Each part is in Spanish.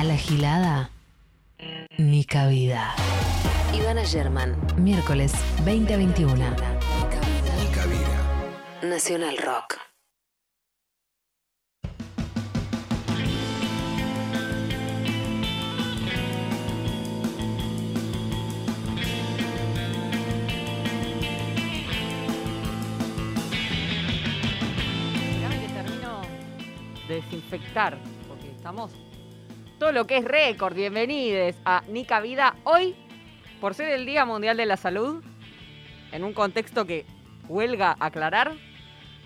A la gilada, ni cabida. Ivana German, miércoles 20 a 21. Ni cabida. Nacional Rock. Esperame que termino de desinfectar, porque estamos todo lo que es récord. Bienvenidos a Nica Vida. Hoy, por ser el Día Mundial de la Salud, en un contexto que huelga aclarar,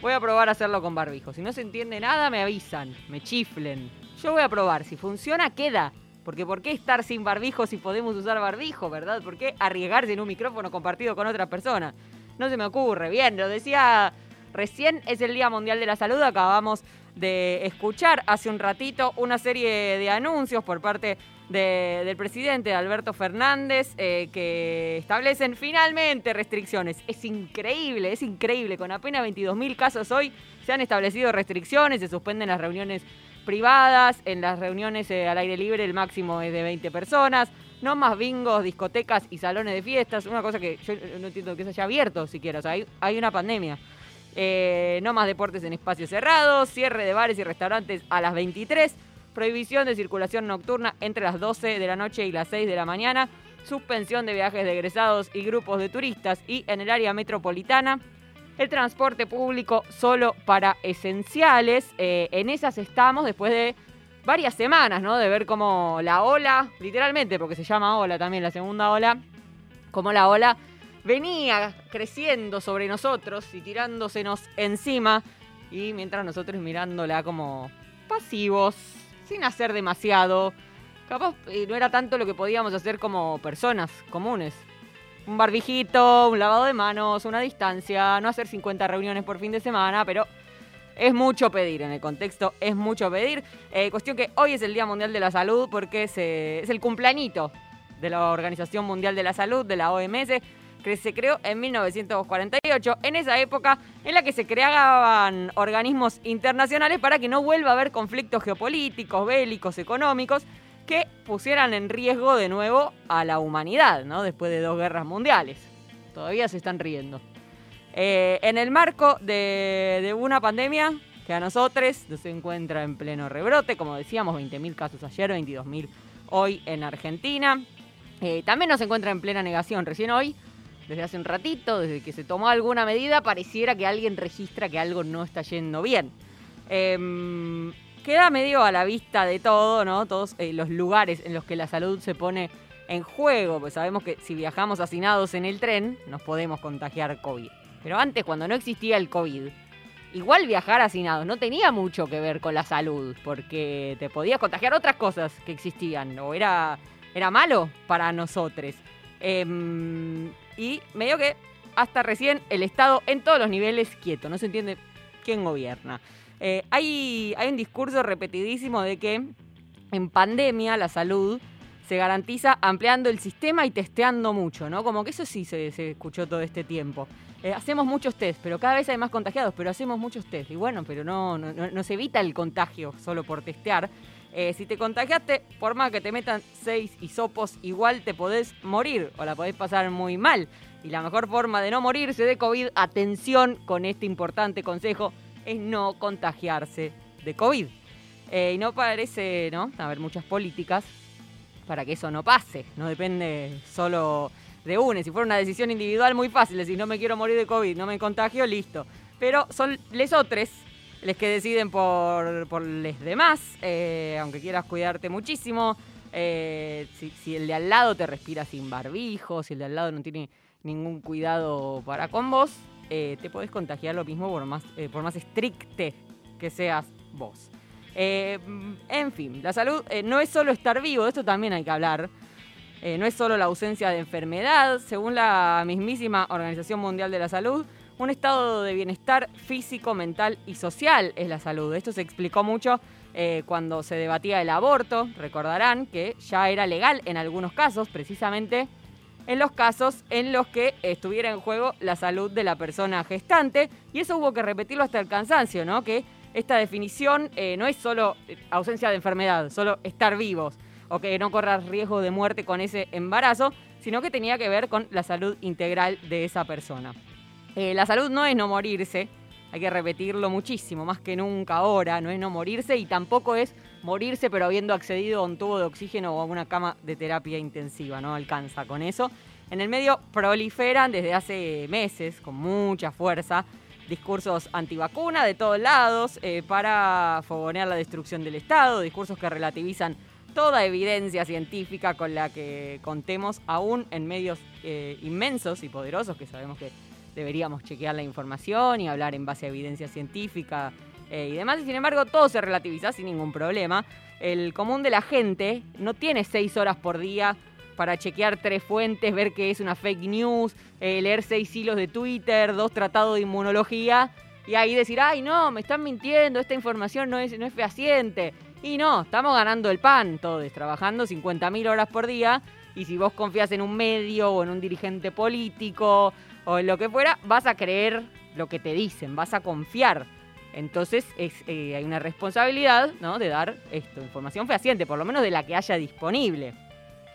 voy a probar a hacerlo con barbijo. Si no se entiende nada, me avisan, me chiflen. Yo voy a probar. Si funciona, queda. Porque ¿por qué estar sin barbijo si podemos usar barbijo, verdad? ¿Por qué arriesgarse en un micrófono compartido con otras personas? No se me ocurre. Bien, lo decía recién, es el Día Mundial de la Salud. Acabamos de escuchar hace un ratito una serie de anuncios por parte de- del presidente Alberto Fernández eh, que establecen finalmente restricciones. Es increíble, es increíble. Con apenas 22.000 casos hoy se han establecido restricciones, se suspenden las reuniones privadas, en las reuniones eh, al aire libre el máximo es de 20 personas, no más bingos, discotecas y salones de fiestas, una cosa que yo no entiendo que se haya abierto siquiera, o sea, hay, hay una pandemia. Eh, no más deportes en espacios cerrados, cierre de bares y restaurantes a las 23, prohibición de circulación nocturna entre las 12 de la noche y las 6 de la mañana, suspensión de viajes de egresados y grupos de turistas y en el área metropolitana, el transporte público solo para esenciales. Eh, en esas estamos después de varias semanas, ¿no? De ver cómo la ola, literalmente, porque se llama ola también la segunda ola, como la ola venía creciendo sobre nosotros y tirándosenos encima, y mientras nosotros mirándola como pasivos, sin hacer demasiado. Capaz eh, no era tanto lo que podíamos hacer como personas comunes. Un barbijito, un lavado de manos, una distancia, no hacer 50 reuniones por fin de semana, pero es mucho pedir en el contexto, es mucho pedir. Eh, cuestión que hoy es el Día Mundial de la Salud porque se- es el cumpleañito de la Organización Mundial de la Salud, de la OMS, que se creó en 1948, en esa época en la que se creaban organismos internacionales para que no vuelva a haber conflictos geopolíticos, bélicos, económicos, que pusieran en riesgo de nuevo a la humanidad, ¿no? Después de dos guerras mundiales. Todavía se están riendo. Eh, en el marco de, una pandemia que a nosotros se encuentra en pleno rebrote, como decíamos, 20.000 casos ayer, 22.000 hoy en Argentina. Eh, también nos encuentra en plena negación. Recién hoy, desde hace un ratito, desde que se tomó alguna medida, pareciera que alguien registra que algo no está yendo bien. Em, queda medio a la vista de todo, ¿no? Todos eh, los lugares en los que la salud se pone en juego, pues sabemos que si viajamos hacinados en el tren, nos podemos contagiar COVID. Pero antes, cuando no existía el COVID, igual viajar hacinados no tenía mucho que ver con la salud, porque te podías contagiar otras cosas que existían, o era, era malo para nosotros. Em, y medio que hasta recién el Estado en todos los niveles quieto, no se entiende quién gobierna. Eh, hay, hay un discurso repetidísimo de que en pandemia la salud se garantiza ampliando el sistema y testeando mucho, ¿no? Como que eso sí se, se escuchó todo este tiempo. Eh, hacemos muchos test, pero cada vez hay más contagiados, pero hacemos muchos test. Y bueno, pero no, no, no- se evita el contagio solo por testear. Eh, si te contagiaste, por más que te metan seis hisopos, igual te podés morir o la podés pasar muy mal. Y la mejor forma de no morirse de COVID, atención con este importante consejo, es no contagiarse de COVID. Eh, y no parece, ¿no? Haber muchas políticas para que eso no pase. No depende solo de uno. Si fuera una decisión individual muy fácil, decir no me quiero morir de COVID, no me contagio, listo. Pero son les que deciden por, por los demás, eh, aunque quieras cuidarte muchísimo. eh, si, el de al lado te respira sin barbijo, si el de al lado no tiene ningún cuidado para con vos, eh, te podés contagiar lo mismo por más, por más estricte que seas vos. En fin, la salud no es solo estar vivo, de esto también hay que hablar. No es solo la ausencia de enfermedad, según la mismísima Organización Mundial de la Salud, un estado de bienestar físico, mental y social es la salud. Esto se explicó mucho eh, cuando se debatía el aborto. Recordarán que ya era legal en algunos casos, precisamente en los casos en los que estuviera en juego la salud de la persona gestante. Y eso hubo que repetirlo hasta el cansancio, ¿no? Que esta definición eh, no es solo ausencia de enfermedad, solo estar vivos. o que no corras riesgo de muerte con ese embarazo, sino que tenía que ver con la salud integral de esa persona. Eh, la salud no es no morirse, hay que repetirlo muchísimo, más que nunca ahora, no es no morirse y tampoco es morirse pero habiendo accedido a un tubo de oxígeno o a una cama de terapia intensiva, no alcanza con eso. En el medio proliferan desde hace meses, con mucha fuerza, discursos antivacuna de todos lados eh, para fogonear la destrucción del Estado, discursos que relativizan toda evidencia científica con la que contemos, aún en medios eh, inmensos y poderosos que sabemos que deberíamos chequear la información y hablar en base a evidencia científica eh, y demás. Y sin embargo, todo se relativiza sin ningún problema. El común de la gente no tiene seis horas por día para chequear tres fuentes, ver que es una fake news, eh, leer seis hilos de Twitter, dos tratados de inmunología y ahí decir, ay no, me están mintiendo, esta información no es, no es fehaciente. Y no, estamos ganando el pan todos, trabajando 50.000 horas por día y si vos confías en un medio o en un dirigente político o en lo que fuera, vas a creer lo que te dicen, vas a confiar. Entonces es, eh, hay una responsabilidad ¿no? de dar esto, información fehaciente, por lo menos de la que haya disponible.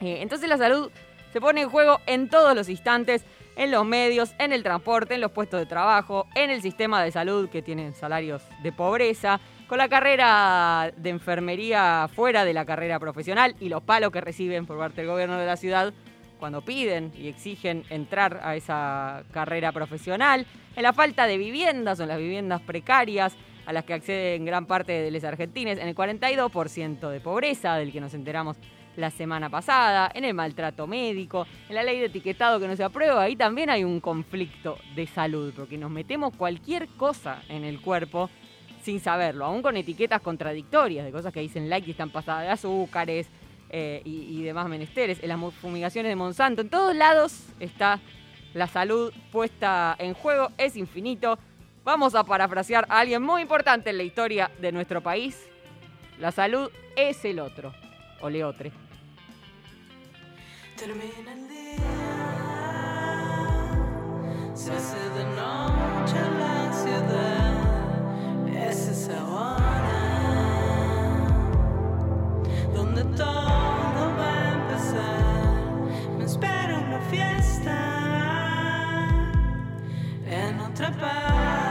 Eh, entonces la salud se pone en juego en todos los instantes, en los medios, en el transporte, en los puestos de trabajo, en el sistema de salud que tienen salarios de pobreza, con la carrera de enfermería fuera de la carrera profesional y los palos que reciben por parte del gobierno de la ciudad cuando piden y exigen entrar a esa carrera profesional, en la falta de viviendas o en las viviendas precarias a las que acceden gran parte de los argentines, en el 42% de pobreza, del que nos enteramos la semana pasada, en el maltrato médico, en la ley de etiquetado que no se aprueba, ahí también hay un conflicto de salud, porque nos metemos cualquier cosa en el cuerpo sin saberlo, aún con etiquetas contradictorias de cosas que dicen like y están pasadas de azúcares, eh, y, demás menesteres, en las fumigaciones de Monsanto, en todos lados está la salud puesta en juego, es infinito. Vamos a parafrasear a alguien muy importante en la historia de nuestro país. La salud es el otro, o leotre. Termina el día, se hace de noche la ciudad, todo parte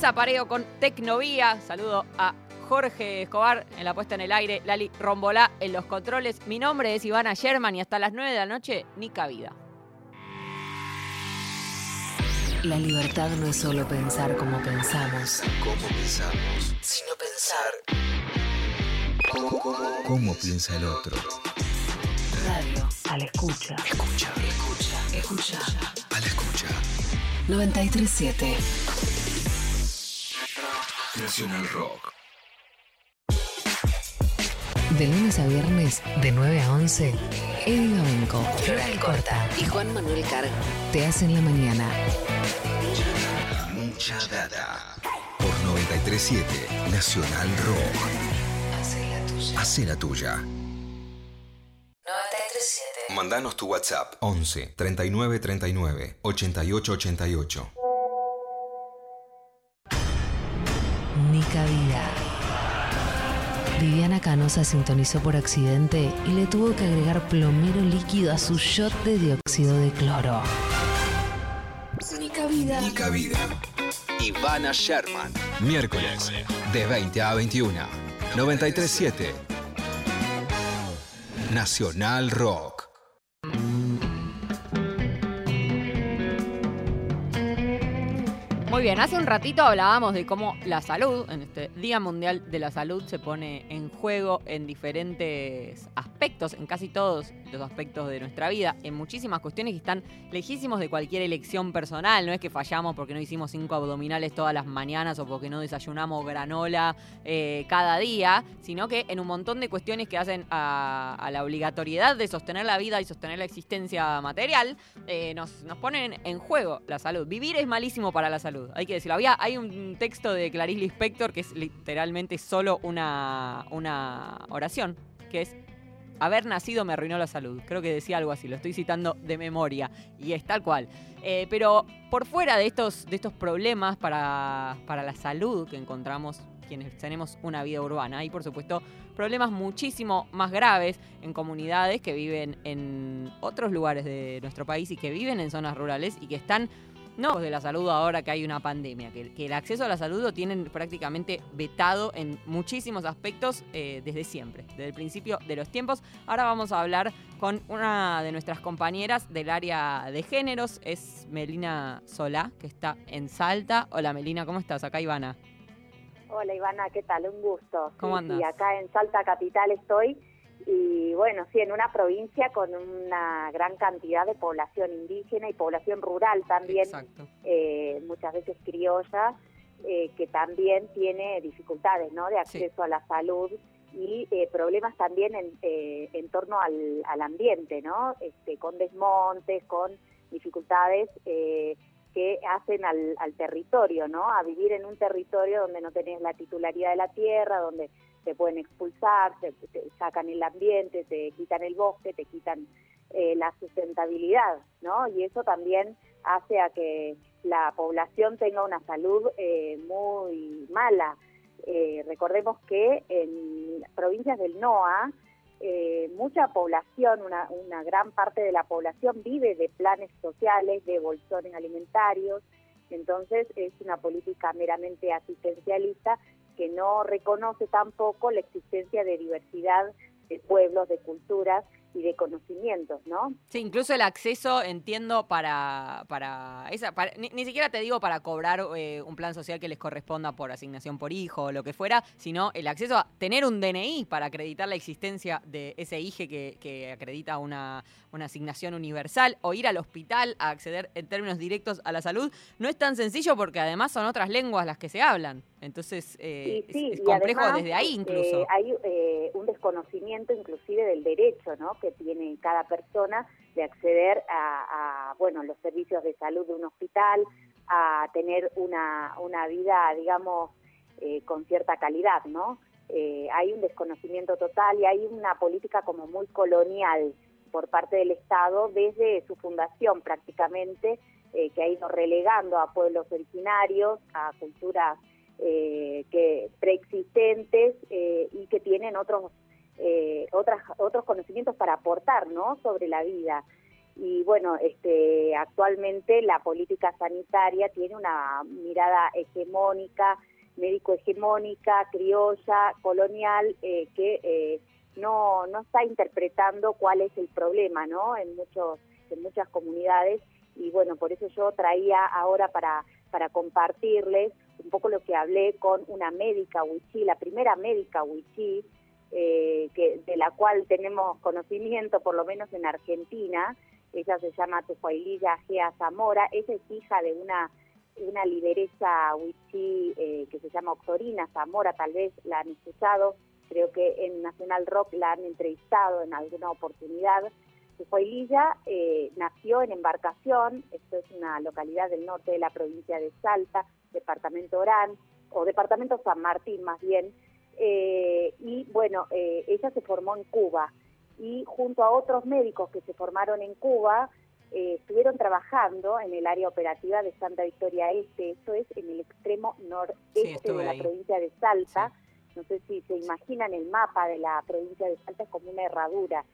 vamos a Ibiza Pareo con Tecnovía. Saludo a Jorge Escobar en la puesta en el aire, Lali Rombolá en los controles. Mi nombre es Ivana Sherman y hasta las 9 de la noche, ni cabida. La libertad no es solo pensar como pensamos, ¿Cómo pensamos? sino pensar. ¿Cómo, cómo- cómo piensa el otro? Radio a la escucha. Escucha, Escucha, escucha. a la escucha. 937. Nacional Rock. De lunes a viernes, de 9 a 11, Eddie Gabenco, Floral Corta y Juan Manuel Carg te hacen la mañana. Mucha data. Por 937 Nacional Rock. Hace la tuya. Hace la tuya. 937. Mandanos tu WhatsApp 11 39 39 88 88. Ni cabida. Viviana Canosa sintonizó por accidente y le tuvo que agregar plomero líquido a su shot de dióxido de cloro. Ni cabida. Nica Vida. Ivana Sherman. Miércoles, de 20 a 21. 937 Nacional Rock. Muy bien, hace un ratito hablábamos de cómo la salud, en este Día Mundial de la Salud, se pone en juego en diferentes aspectos, en casi todos los aspectos de nuestra vida, en muchísimas cuestiones que están lejísimos de cualquier elección personal. No es que fallamos porque no hicimos cinco abdominales todas las mañanas o porque no desayunamos granola eh, cada día, sino que en un montón de cuestiones que hacen a, la obligatoriedad de sostener la vida y sostener la existencia material, eh, nos, nos ponen en juego la salud. Vivir es malísimo para la salud, hay que decirlo. Había, hay un texto de Clarice Lispector que es literalmente solo una, una oración, que es haber nacido me arruinó la salud. Creo que decía algo así, lo estoy citando de memoria y es tal cual. Eh, pero por fuera de estos, de estos problemas para, para la salud que encontramos quienes tenemos una vida urbana, hay por supuesto problemas muchísimo más graves en comunidades que viven en otros lugares de nuestro país y que viven en zonas rurales y que están no de la salud ahora que hay una pandemia, que, que el acceso a la salud lo tienen prácticamente vetado en muchísimos aspectos eh, desde siempre, desde el principio de los tiempos. Ahora vamos a hablar con una de nuestras compañeras del área de géneros, es Melina Solá, que está en Salta. Hola Melina, ¿cómo estás? Acá Ivana. Hola Ivana, ¿qué tal? Un gusto. ¿Cómo andas? sí, acá en Salta Capital estoy y bueno, sí, en una provincia con una gran cantidad de población indígena y población rural también, eh, muchas veces criolla, eh, que también tiene dificultades ¿no? de acceso a la salud y eh, problemas también en, eh, en torno al, al ambiente, ¿no? Este, con desmontes, con dificultades eh, que hacen al, al territorio, ¿no? A vivir en un territorio donde no tenés la titularidad de la tierra, donde te pueden expulsar, te, te sacan el ambiente, te quitan el bosque, te quitan eh, la sustentabilidad, ¿no? Y eso también hace a que la población tenga una salud eh, muy mala. Eh, recordemos que en provincias del NOA, eh, mucha población, una, una gran parte de la población vive de planes sociales, de bolsones alimentarios, entonces es una política meramente asistencialista que no reconoce tampoco la existencia de diversidad de pueblos, de culturas y de conocimientos, ¿no? Sí, incluso el acceso, entiendo, para, para esa, para- ni, ni siquiera te digo para cobrar eh, un plan social que les corresponda por asignación por hijo o lo que fuera, sino el acceso a tener un DNI para acreditar la existencia de ese IGE que, que acredita una, una asignación universal o ir al hospital a acceder en términos directos a la salud, no es tan sencillo porque además son otras lenguas las que se hablan. Entonces eh, sí, es, complejo además, desde ahí este, incluso. hay eh, un desconocimiento inclusive del derecho ¿no? Que tiene cada persona de acceder a, bueno, los servicios de salud de un hospital, a tener una, una vida, digamos, eh, con cierta calidad, ¿no? Eh, hay un desconocimiento total y hay una política como muy colonial por parte del Estado desde su fundación prácticamente, eh, que ha ido relegando a pueblos originarios, a culturas eh, que preexistentes eh, y que tienen otros eh, otras otros conocimientos para aportar no sobre la vida. Y bueno, este, actualmente la política sanitaria tiene una mirada hegemónica, médico hegemónica, criolla, colonial, eh, que eh, no, no está interpretando cuál es el problema, ¿no? En muchos, en muchas comunidades. Y bueno, por eso yo traía ahora para para compartirles un poco lo que hablé con una médica wichí, la primera médica wichí, eh, que, de la cual tenemos conocimiento, por lo menos en Argentina, ella se llama Tufaililla Gea Zamora, ella es hija de una, una lideresa wichí eh, que se llama Octorina Zamora, tal vez la han escuchado, creo que en Nacional Rock la han entrevistado en alguna oportunidad. Tufaililla eh, nació en Embarcación, esto es una localidad del norte de la provincia de Salta, departamento Orán, o departamento San Martín más bien, eh, y bueno, eh, ella se formó en Cuba. Y junto a otros médicos que se formaron en Cuba, eh, estuvieron trabajando en el área operativa de Santa Victoria Este, esto es en el extremo noreste de la provincia de Salta. No sé si se imaginan el mapa de la provincia de Salta, es como una herradura.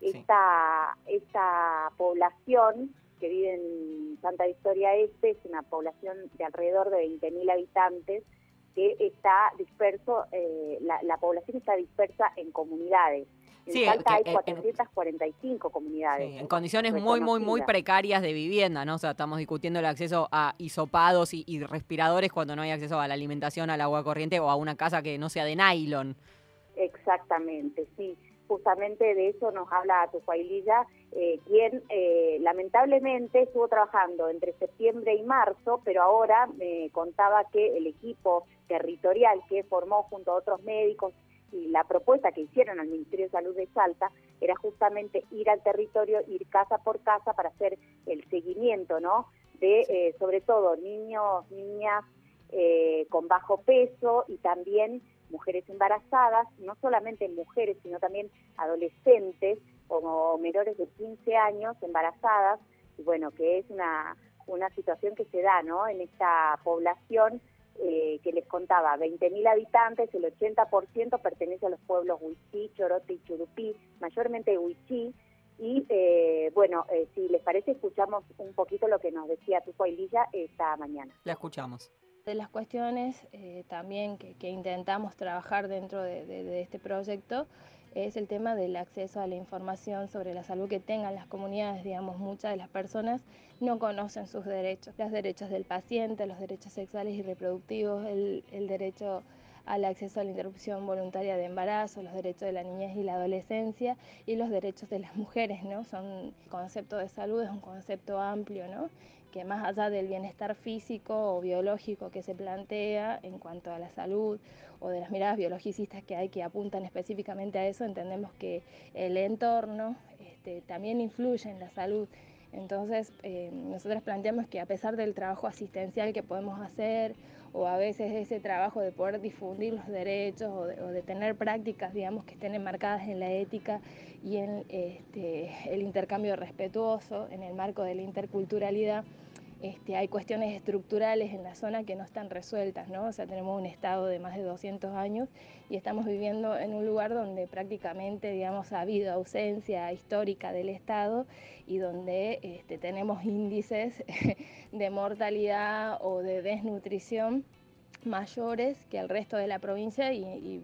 Esta, esta población que vive en Santa Victoria Este es una población de alrededor de 20.000 habitantes que está disperso, eh, la, población está dispersa en comunidades. En sí, Salta hay 445 comunidades. en condiciones muy, muy, muy precarias de vivienda, ¿no? O sea, estamos discutiendo el acceso a hisopados y, y respiradores cuando no hay acceso a la alimentación, al agua corriente o a una casa que no sea de nylon. Exactamente, sí justamente de eso nos habla Tufaililla, eh, quien eh, lamentablemente estuvo trabajando entre septiembre y marzo, pero ahora me contaba que el equipo territorial que formó junto a otros médicos y la propuesta que hicieron al Ministerio de Salud de Salta era justamente ir al territorio, ir casa por casa para hacer el seguimiento, ¿no? De eh, sobre todo niños, niñas eh, con bajo peso y también mujeres embarazadas, no solamente mujeres, sino también adolescentes como menores de 15 años embarazadas, y bueno, que es una, una situación que se da ¿no? en esta población eh, que les contaba, 20.000 habitantes, el 80% pertenece a los pueblos Huichí, Chorote y Churupí, mayormente Huichí, y eh, bueno, eh, si les parece, escuchamos un poquito lo que nos decía Tupo Lilla esta mañana. La escuchamos. De las cuestiones eh, también que, intentamos trabajar dentro de, este proyecto es el tema del acceso a la información sobre la salud que tengan las comunidades. Digamos, muchas de las personas no conocen sus derechos, los derechos del paciente, los derechos sexuales y reproductivos, el, el derecho al acceso a la interrupción voluntaria de embarazo, los derechos de la niñez y la adolescencia y los derechos de las mujeres, ¿no? Son el concepto de salud es un concepto amplio, ¿no? que más allá del bienestar físico o biológico que se plantea en cuanto a la salud o de las miradas biologicistas que hay que apuntan específicamente a eso, entendemos que el entorno este, también influye en la salud. Entonces, eh, nosotros planteamos que a pesar del trabajo asistencial que podemos hacer, o a veces ese trabajo de poder difundir los derechos o de, tener prácticas, digamos, que estén enmarcadas en la ética y en este, el intercambio respetuoso, en el marco de la interculturalidad, este, hay cuestiones estructurales en la zona que no están resueltas, ¿no? O sea, tenemos un estado de más de 200 años y estamos viviendo en un lugar donde prácticamente, digamos, ha habido ausencia histórica del Estado y donde este, tenemos índices de mortalidad o de desnutrición mayores que el resto de la provincia y,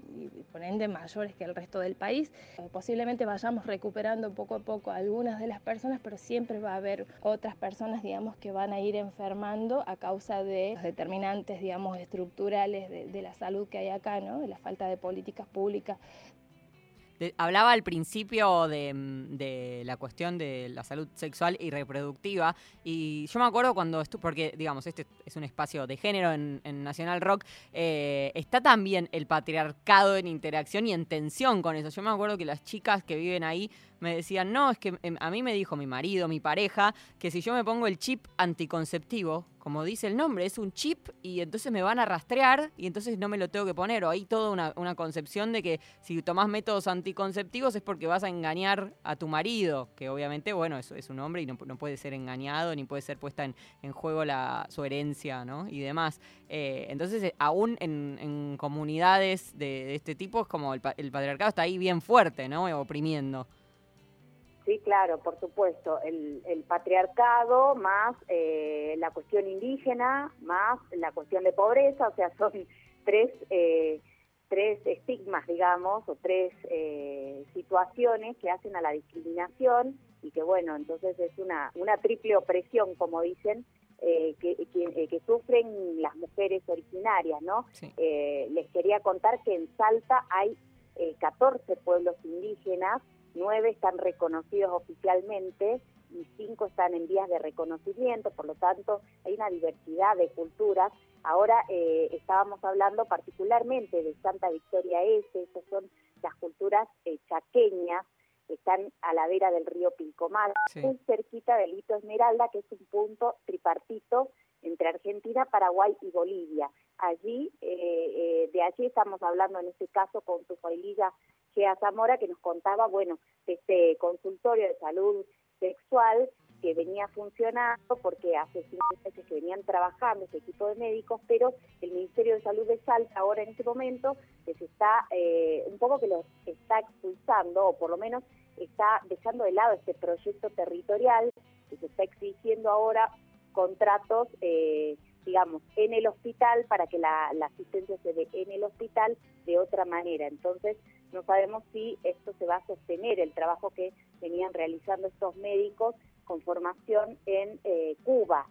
por ende mayores que el resto del país. Posiblemente vayamos recuperando poco a poco algunas de las personas, pero siempre va a haber otras personas, digamos, que van a ir enfermando a causa de los determinantes, digamos, estructurales de, de la salud que hay acá, ¿no? De la falta de políticas públicas hablaba al principio mm, de, la cuestión de la salud sexual y reproductiva y yo me acuerdo cuando estuve, porque digamos, este es un espacio de género en, Nacional Rock, eh, está también el patriarcado en interacción y en tensión con eso. Yo me acuerdo que las chicas que viven ahí me decían, no, es que em, a mí me dijo mi marido, mi pareja, que si yo me pongo el chip anticonceptivo, como dice el nombre, es un chip y entonces me van a rastrear y entonces no me lo tengo que poner. O hay toda una, concepción de que si tomás métodos anticonceptivos es porque vas a engañar a tu marido, que obviamente, bueno, eso es un hombre y no, puede ser engañado ni puede ser puesta en, juego la, su herencia, ¿no? Y demás. Eh, entonces, eh, aún en, comunidades de, este tipo, es como el, el patriarcado está ahí bien fuerte, ¿no? Oprimiendo. Sí, claro, por supuesto. El, patriarcado más eh, la cuestión indígena más la cuestión de pobreza, o sea, son tres, eh, tres estigmas, digamos, o tres eh, situaciones que hacen a la discriminación y que, bueno, entonces es una, una triple opresión, como dicen, que, que, sufren las mujeres originarias, ¿no? les quería contar que en Salta hay 14 pueblos indígenas nueve están reconocidos oficialmente y cinco están en vías de reconocimiento, por lo tanto hay una diversidad de culturas. Ahora eh, estábamos hablando particularmente de Santa Victoria Este, esas son las culturas eh, chaqueñas, que están a la vera del río Pilcomal, muy cerquita del Hito Esmeralda, que es un punto tripartito entre Argentina, Paraguay y Bolivia. Allí, eh, de allí estamos hablando en este caso con su familia a Zamora, que nos contaba, bueno, este consultorio de salud sexual que venía funcionando porque hace cinco meses que venían trabajando este equipo de médicos, pero el Ministerio de Salud de Salta ahora en este momento les está eh, un poco que los está expulsando o por lo menos está dejando de lado este proyecto territorial que se está exigiendo ahora contratos eh, digamos, en el hospital para que la, asistencia se dé en el hospital de otra manera. Entonces, no sabemos si esto se va a sostener, el trabajo que venían realizando estos médicos con formación en eh, Cuba.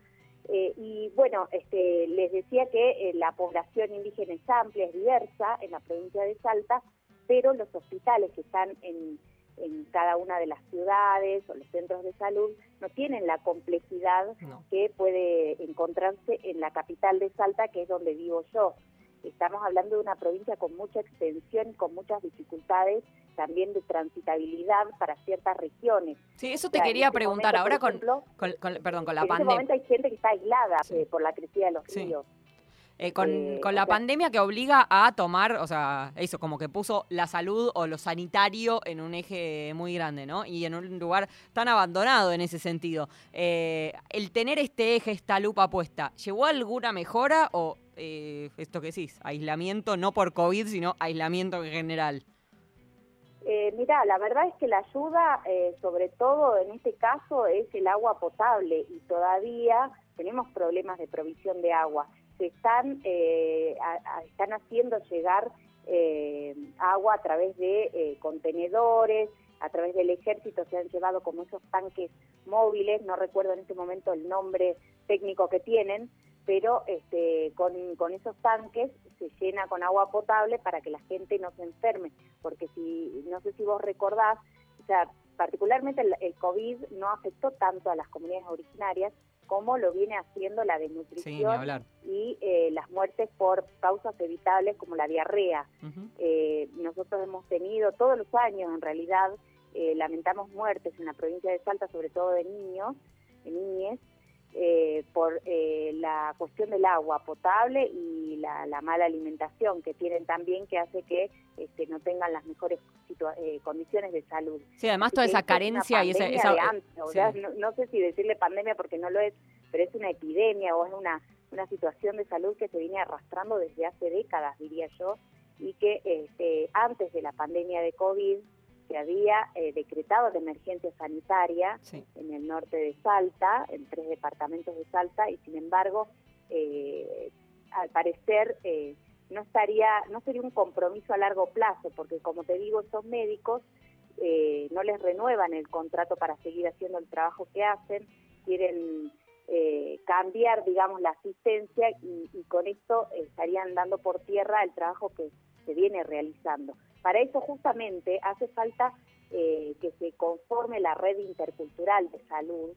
Eh, y bueno, este, les decía que eh, la población indígena es amplia, es diversa en la provincia de Salta, pero los hospitales que están en en cada una de las ciudades o los centros de salud no tienen la complejidad que puede encontrarse en la capital de Salta, que es donde vivo yo. Estamos hablando de una provincia con mucha extensión y con muchas dificultades también de transitabilidad para ciertas regiones. Sí, eso te quería este preguntar. Ahora con, perdón, con la pandemia. En este momento hay gente que está aislada eh, por la crecida de los ríos. Eh, con, eh, con, la pandemia que obliga a tomar, o sea, eso, como que puso la salud o lo sanitario en un eje muy grande, ¿no? Y en un lugar tan abandonado en ese sentido. Eh, el tener este eje, esta lupa puesta, ¿llevó alguna mejora o esto que decís, aislamiento no por COVID, sino aislamiento en general? Eh, mira, la verdad es que la ayuda, sobre todo en este caso, es el agua potable y todavía tenemos problemas de provisión de agua se están, eh, están haciendo llegar eh, agua a través de eh, contenedores, a través del ejército se han llevado como esos tanques móviles, no recuerdo en este momento el nombre técnico que tienen, pero este, con, con esos tanques se llena con agua potable para que la gente no se enferme, porque si, no sé si vos recordás, o sea, particularmente el, el COVID no afectó tanto a las comunidades originarias, como lo viene haciendo la desnutrición y eh, las muertes por causas evitables como la diarrea. Eh, nosotros hemos tenido todos los años, en realidad, eh, lamentamos muertes en la provincia de Salta, sobre todo de niños, de niñes, por la cuestión del agua potable y la, mala alimentación que tienen también, que hace que este, no tengan las mejores condiciones de salud. Sí, además toda esa carencia y esa... no, sé si decirle pandemia porque no lo es, pero es una epidemia o es una, una situación de salud que se viene arrastrando desde hace décadas, diría yo, y que este, antes de la pandemia de COVID se había eh, decretado de emergencia sanitaria en el norte de Salta, en tres departamentos de Salta, y sin embargo, eh, al parecer eh, no estaría, no sería un compromiso a largo plazo, porque como te digo, estos médicos no les renuevan el contrato para seguir haciendo el trabajo que hacen, quieren eh, cambiar, digamos, la asistencia y, con esto estarían dando por tierra el trabajo que se viene realizando. Para eso justamente hace falta eh, que se conforme la red intercultural de salud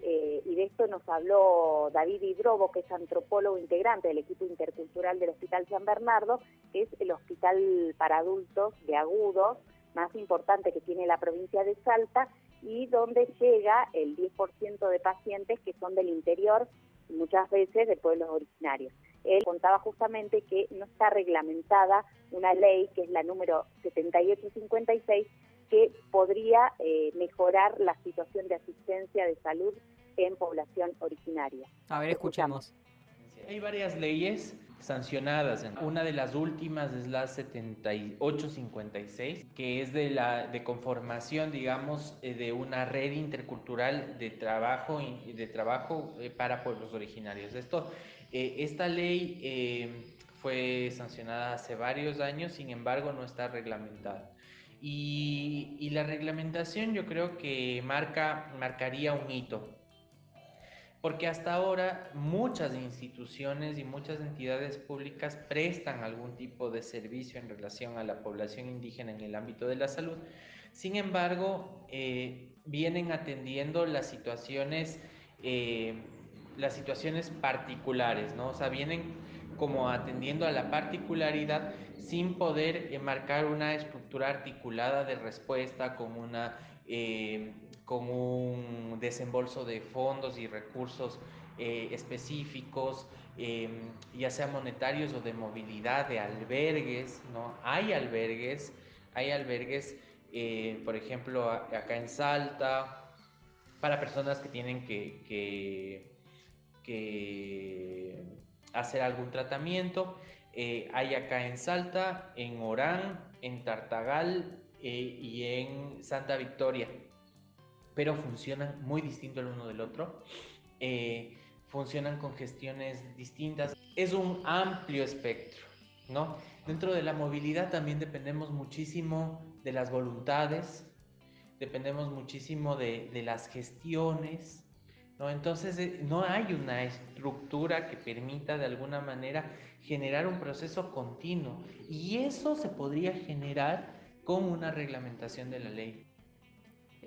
eh, y de esto nos habló David Ibrobo, que es antropólogo integrante del equipo intercultural del Hospital San Bernardo, que es el hospital para adultos de agudos más importante que tiene la provincia de Salta y donde llega el 10% de pacientes que son del interior, muchas veces de pueblos originarios. Él contaba justamente que no está reglamentada una ley, que es la número 7856, que podría eh, mejorar la situación de asistencia de salud en población originaria. A ver, escuchamos. Hay varias leyes sancionadas. Una de las últimas es la 7856, que es de la de conformación, digamos, eh, de una red intercultural de trabajo y de trabajo eh, para pueblos originarios. Esto, eh, esta ley fue sancionada hace varios años, sin embargo, no está reglamentada. Y, la reglamentación yo creo que marca, marcaría un hito porque hasta ahora muchas instituciones y muchas entidades públicas prestan algún tipo de servicio en relación a la población indígena en el ámbito de la salud. Sin embargo, eh, vienen atendiendo las situaciones, eh, las situaciones particulares, ¿no? O sea, vienen como atendiendo a la particularidad sin poder marcar una estructura articulada de respuesta con una eh, con un desembolso de fondos y recursos eh, específicos, em, ya sea monetarios o de movilidad, de albergues, ¿no? Hay albergues, hay albergues, eh, por ejemplo, acá en Salta, para personas que tienen que, hacer algún tratamiento. Eh, hay acá en Salta, en Orán, en Tartagal y en Santa Victoria pero funcionan muy distinto el uno del otro. Eh, funcionan con gestiones distintas. Es un amplio espectro, ¿no? Dentro de la movilidad también dependemos muchísimo de las voluntades, dependemos muchísimo de, de las gestiones, ¿no? Entonces eh, no hay una estructura que permita de alguna manera generar un proceso continuo y eso se podría generar con una reglamentación de la ley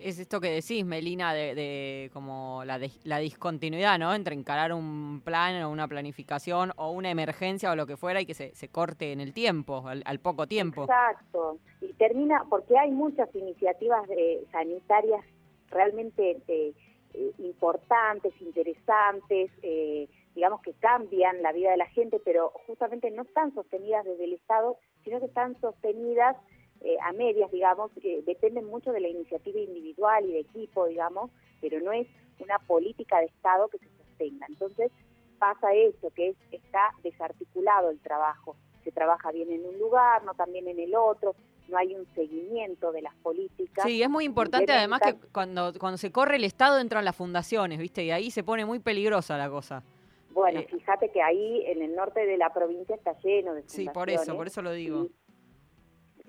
es esto que decís, Melina, de, como la, la, discontinuidad, ¿no? Entre encarar un plan o una planificación o una emergencia o lo que fuera y que se, se corte en el tiempo, al, poco tiempo. Exacto. Y termina, porque hay muchas iniciativas de, sanitarias realmente eh, eh, importantes, interesantes, eh, digamos que cambian la vida de la gente, pero justamente no están sostenidas desde el Estado, sino que están sostenidas eh, a medias, digamos, que dependen mucho de la iniciativa individual y de equipo, digamos, pero no es una política de Estado que se sostenga. Entonces pasa eso, que es, está desarticulado el trabajo. Se trabaja bien en un lugar, no también en el otro, no hay un seguimiento de las políticas. Sí, es muy importante además que cuando, cuando se corre el Estado entran las fundaciones, ¿viste? Y ahí se pone muy peligrosa la cosa. Bueno, eh, fíjate que ahí en el norte de la provincia está lleno de fundaciones. Sí, por eso, por eso lo digo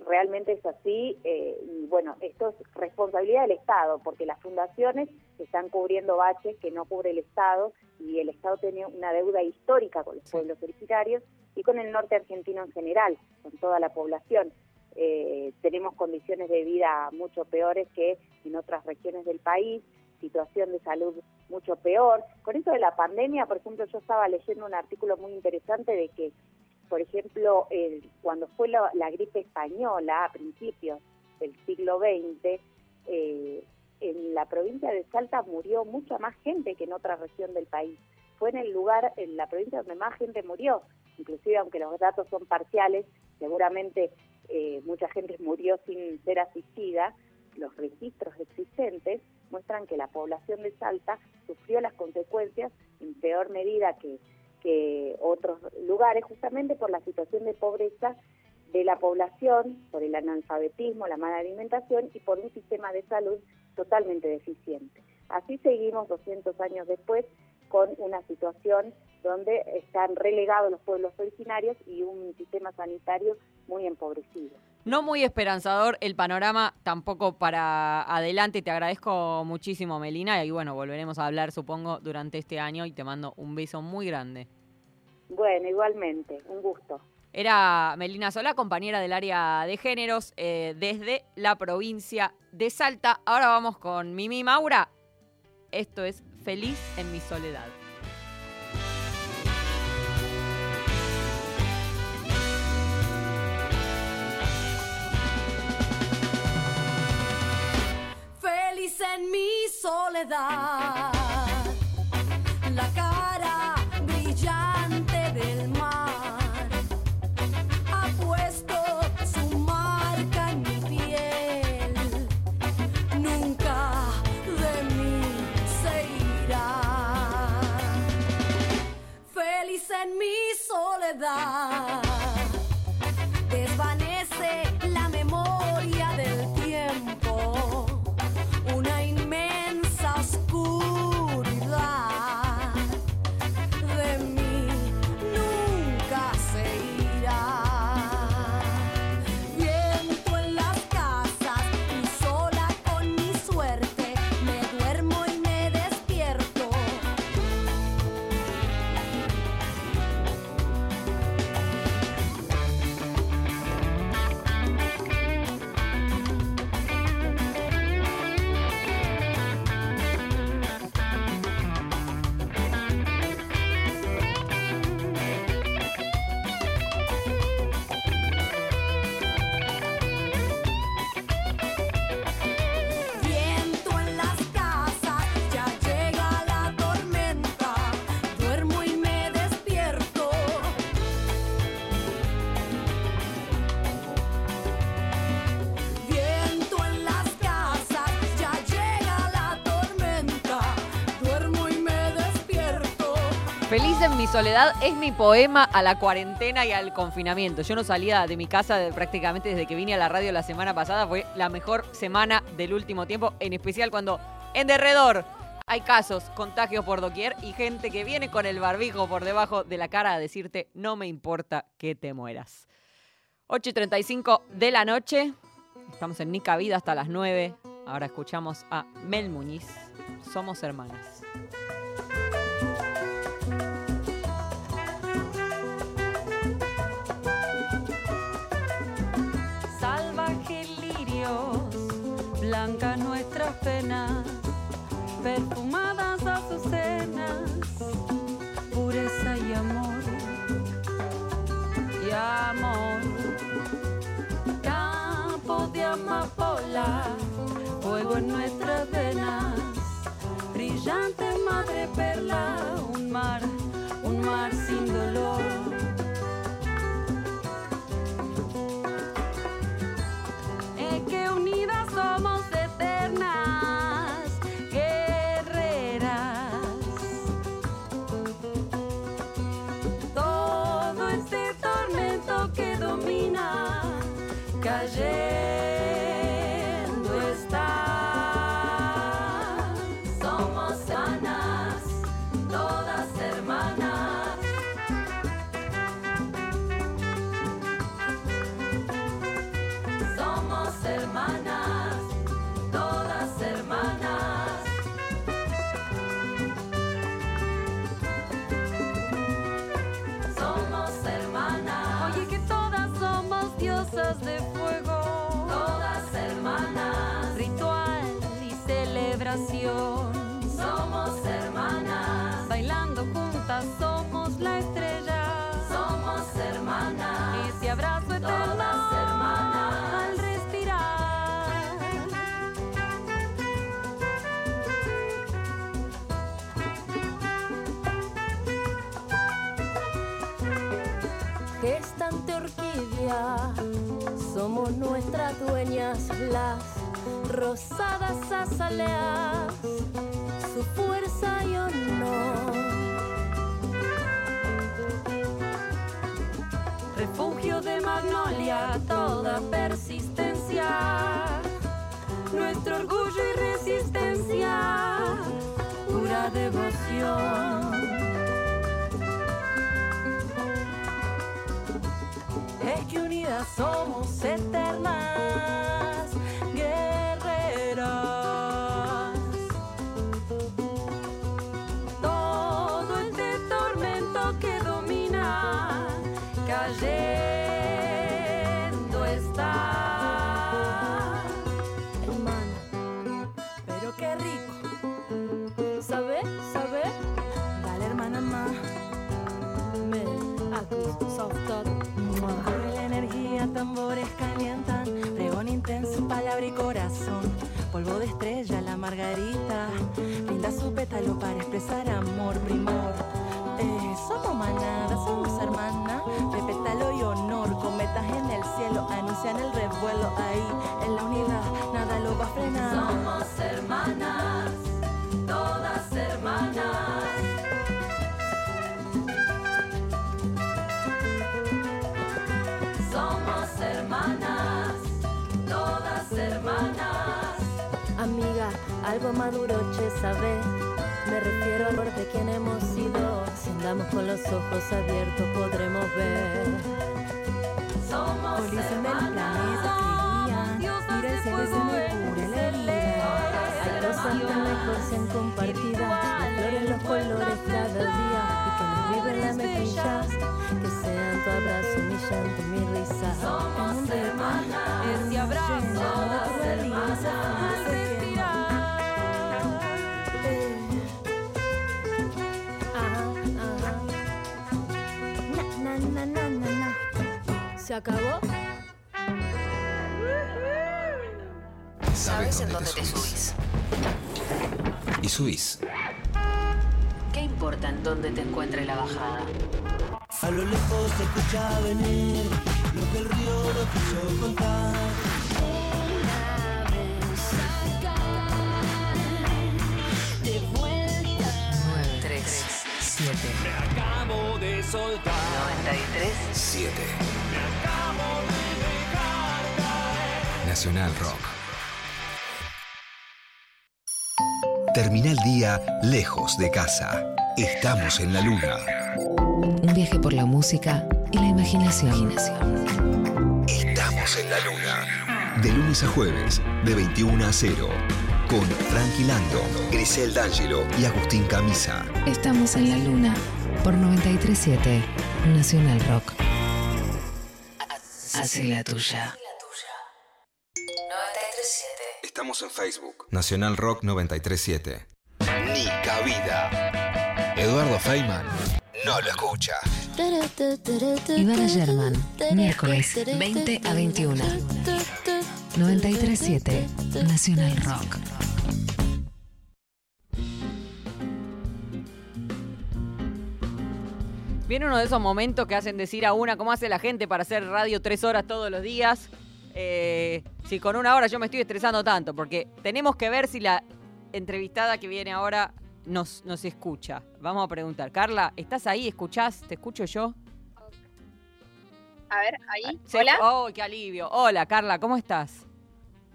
realmente es así eh, y bueno, esto es responsabilidad del Estado porque las fundaciones están cubriendo baches que no cubre el Estado y el Estado tiene una deuda histórica con los pueblos originarios y con el norte argentino en general, con toda la población. Eh, tenemos condiciones de vida mucho peores que en otras regiones del país, situación de salud mucho peor. Con eso de la pandemia, por ejemplo, yo estaba leyendo un artículo muy interesante de que por ejemplo, cuando fue la, gripe española a principios del siglo XX, eh, en la provincia de Salta murió mucha más gente que en otra región del país. Fue en el lugar, en la provincia donde más gente murió, inclusive aunque los datos son parciales, seguramente eh, mucha gente murió sin ser asistida, los registros existentes muestran que la población de Salta sufrió las consecuencias en peor medida que que otros lugares, justamente por la situación de pobreza de la población, por el analfabetismo, la mala alimentación y por un sistema de salud totalmente deficiente. Así seguimos 200 años después con una situación donde están relegados los pueblos originarios y un sistema sanitario muy empobrecido. No muy esperanzador el panorama tampoco para adelante. Te agradezco muchísimo, Melina, y bueno, volveremos a hablar, supongo, durante este año y te mando un beso muy grande. Bueno, igualmente, un gusto. Era Melina Solá, compañera del área de géneros eh, desde la provincia de Salta. Ahora vamos con Mimi Maura. Esto es Feliz en mi soledad. feliz en mi soledad. La cara brillante del mar ha puesto su marca en mi piel. Nunca de mí se irá. Feliz en mi soledad. Es mi poema a la cuarentena y al confinamiento. Yo no salía de mi casa prácticamente desde que vine a la radio la semana pasada. Fue la mejor semana del último tiempo, en especial cuando en derredor hay casos, contagios por doquier y gente que viene con el barbijo por debajo de la cara a decirte no me importa que te mueras. 8 y 35 de la noche. Estamos en Nica Vida hasta las 9. Ahora escuchamos a Mel Muñiz. Somos hermanas. Blanca nuestras penas, perfumadas azucenas, pureza y amor, y amor. Campo de amapola, fuego en nuestras venas, brillante madre perla, un mar, un mar sin dolor. Somos nuestras dueñas, las rosadas azaleas, rico. ¿Sabe? ¿Sabe? Dale, hermana más. Me, soft tambores calientan, pregón intenso, palabra y corazón. Polvo de estrella, la margarita, brinda su pétalo para expresar amor, primor. Eh, somos manada, somos hermana, de pétalo y honor, cometas en el cielo, anuncian el revuelo ahí, en la unidad, nada lo va a frenar. Somos hermanas, todas hermanas. hermanas, todas hermanas. Amiga, algo maduro, che, sabe. Me refiero a por de quien hemos sido. Si andamos con los ojos abiertos, podremos ver. Somos hermanas. Mira el cielo se me cura la herida. Hay cosas tan lejos en compartida. Las flores, los colores cada día. Y que nos viven las mejillas. Que sean tu abrazo, mi llanto, mi risa. Somos hermanas. Ese abrazo, hermanas. ¿Se acabó? ¿Sabes en dónde te subís? Y subís. ¿Qué importa en dónde te encuentre la bajada? A lo lejos se escucha venir lo que el río no quiso contar. Una vez acá, de vuelta. 9, 3, 7. Soltar. 93 7. Nacional Rock. Termina el día lejos de casa. Estamos en la luna. Un viaje por la música y la imaginación. Estamos en la luna. De lunes a jueves, de 21 a 0. Con Frankie Lando, Grisel D'Angelo y Agustín Camisa. Estamos en la luna por 937 Nacional Rock. Hace la tuya. 937. Estamos en Facebook. Nacional Rock 937. Nica Vida. Eduardo Feynman no lo escucha. Ivana German, miércoles 20 a 21. 937 Nacional Rock. Viene uno de esos momentos que hacen decir a una cómo hace la gente para hacer radio tres horas todos los días. Eh, si con una hora yo me estoy estresando tanto, porque tenemos que ver si la entrevistada que viene ahora nos, nos escucha. Vamos a preguntar. Carla, ¿estás ahí? ¿Escuchás? ¿Te escucho yo? A ver, ahí. Hola. Oh, qué alivio. Hola, Carla, ¿cómo estás?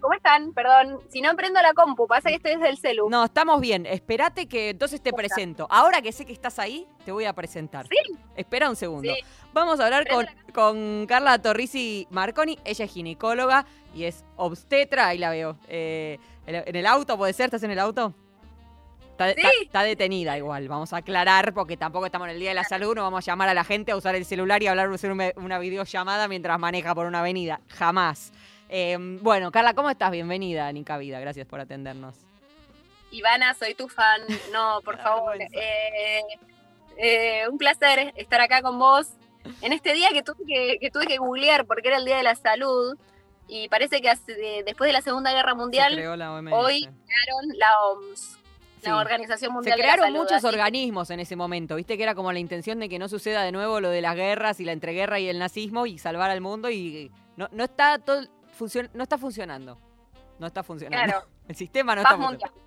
¿Cómo están? Perdón, si no prendo la compu, pasa que estoy desde el celu. No, estamos bien. Espérate que entonces te presento. Ahora que sé que estás ahí, te voy a presentar. Sí. Espera un segundo. Sí. Vamos a hablar con, con Carla Torrisi Marconi. Ella es ginecóloga y es obstetra. Ahí la veo. Eh, en el auto, ¿puede ser? ¿Estás en el auto? Está, está- está detenida igual, vamos a aclarar porque tampoco estamos en el Día de la Salud, no vamos a llamar a la gente a usar el celular y hablar, hacer una videollamada mientras maneja por una avenida, jamás. Eh, bueno, Carla, ¿cómo estás? Bienvenida a Nica Vida, gracias por atendernos. Ivana, soy tu fan. No, por favor. Eh, eh, un placer estar acá con vos en este día que tuve que, que tuve que googlear porque era el Día de la Salud y parece que hace- de- después de la Segunda Guerra Mundial, hoy crearon la OMS, Sí. la Organización Se Mundial de la crearon Salud. muchos así organismos en ese momento, viste que era como la intención de que no suceda de nuevo lo de las guerras y la entreguerra y el nazismo y salvar al mundo y no, no está todo no está funcionando. No está funcionando. Claro. El sistema no Paz está funcionando.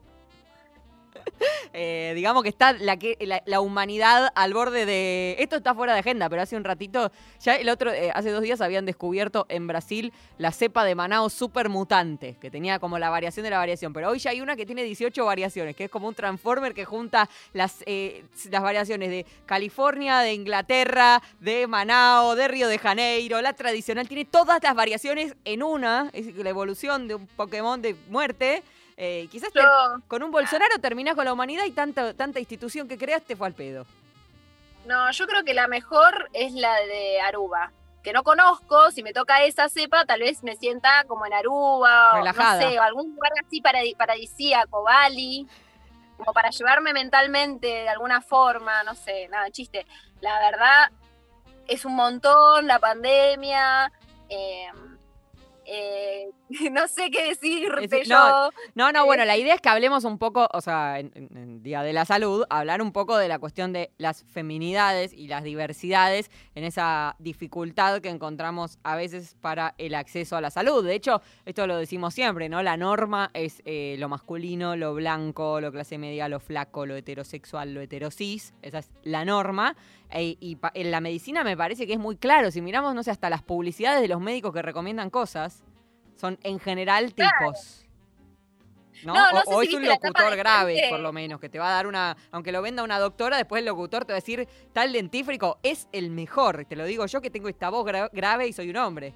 Eh, digamos que está la, que, la, humanidad al borde de... Esto está fuera de agenda, pero hace un ratito, ya el otro, eh, hace dos días habían descubierto en Brasil la cepa de Manaus super mutante, que tenía como la variación de la variación, pero hoy ya hay una que tiene 18 variaciones, que es como un transformer que junta las, eh, las variaciones de California, de Inglaterra, de Manaus, de Río de Janeiro, la tradicional, tiene todas las variaciones en una, es la evolución de un Pokémon de muerte. Eh, quizás te- con un Bolsonaro terminás con la humanidad y tanta, tanta institución que creaste fue al pedo. No, yo creo que la mejor es la de Aruba. Que no conozco, si me toca esa cepa, tal vez me sienta como en Aruba, o Relajada. no sé, o algún lugar así paradi- paradisíaco, Bali, como para llevarme mentalmente de alguna forma, no sé, nada, chiste. La verdad, es un montón la pandemia, eh, eh, no sé qué decir, Es- no, No, no, bueno, la idea es que hablemos un poco, o sea, en, en- en Día de la Salud, hablar un poco de la cuestión de las feminidades y las diversidades en esa dificultad que encontramos a veces para el acceso a la salud. De hecho, esto lo decimos siempre, ¿no? La norma es eh, lo masculino, lo blanco, lo clase media, lo flaco, lo heterosexual, lo heterosis. Esa es la norma. E- y pa- en la medicina me parece que es muy claro. Si miramos, no sé, hasta las publicidades de los médicos que recomiendan cosas, son en general tipos. ¿no? No, no o sé o si es un locutor grave, por lo menos, que te va a dar una. Aunque lo venda una doctora, después el locutor te va a decir, tal dentífrico es el mejor. Te lo digo yo que tengo esta voz gra- grave y soy un hombre.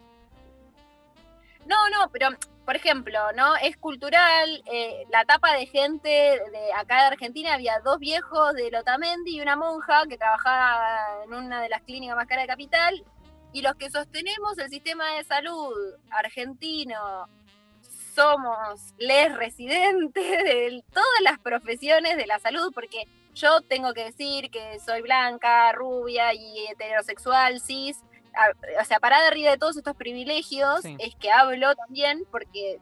No, no, pero por ejemplo, ¿no? Es cultural, eh, la tapa de gente de acá de Argentina había dos viejos de Lotamendi y una monja que trabajaba en una de las clínicas más caras de capital, y los que sostenemos el sistema de salud argentino somos les residentes de todas las profesiones de la salud, porque yo tengo que decir que soy blanca, rubia y heterosexual, cis, o sea, parada arriba de todos estos privilegios, Sí. es que hablo también porque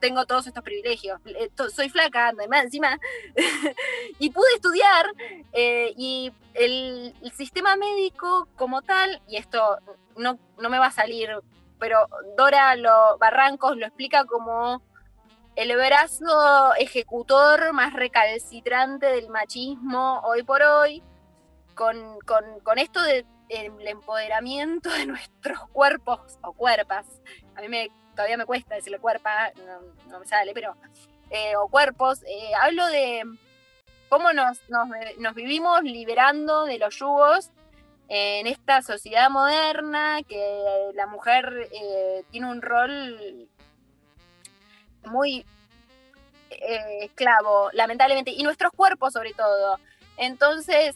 tengo todos estos privilegios. Eh, Soy flaca, además, encima, y pude estudiar, eh, y el, sistema médico como tal, y esto no, no me va a salir, pero Dora lo, Barrancos lo explica como el brazo ejecutor más recalcitrante del machismo hoy por hoy, con, con- con esto del empoderamiento de nuestros cuerpos o cuerpas. A mí me, todavía me cuesta decirle cuerpa, no, no me sale, pero. eh, o cuerpos. eh, hablo de cómo nos, nos, nos vivimos liberando de los yugos en esta sociedad moderna, que la mujer eh, tiene un rol muy esclavo, lamentablemente, y nuestros cuerpos sobre todo. Entonces,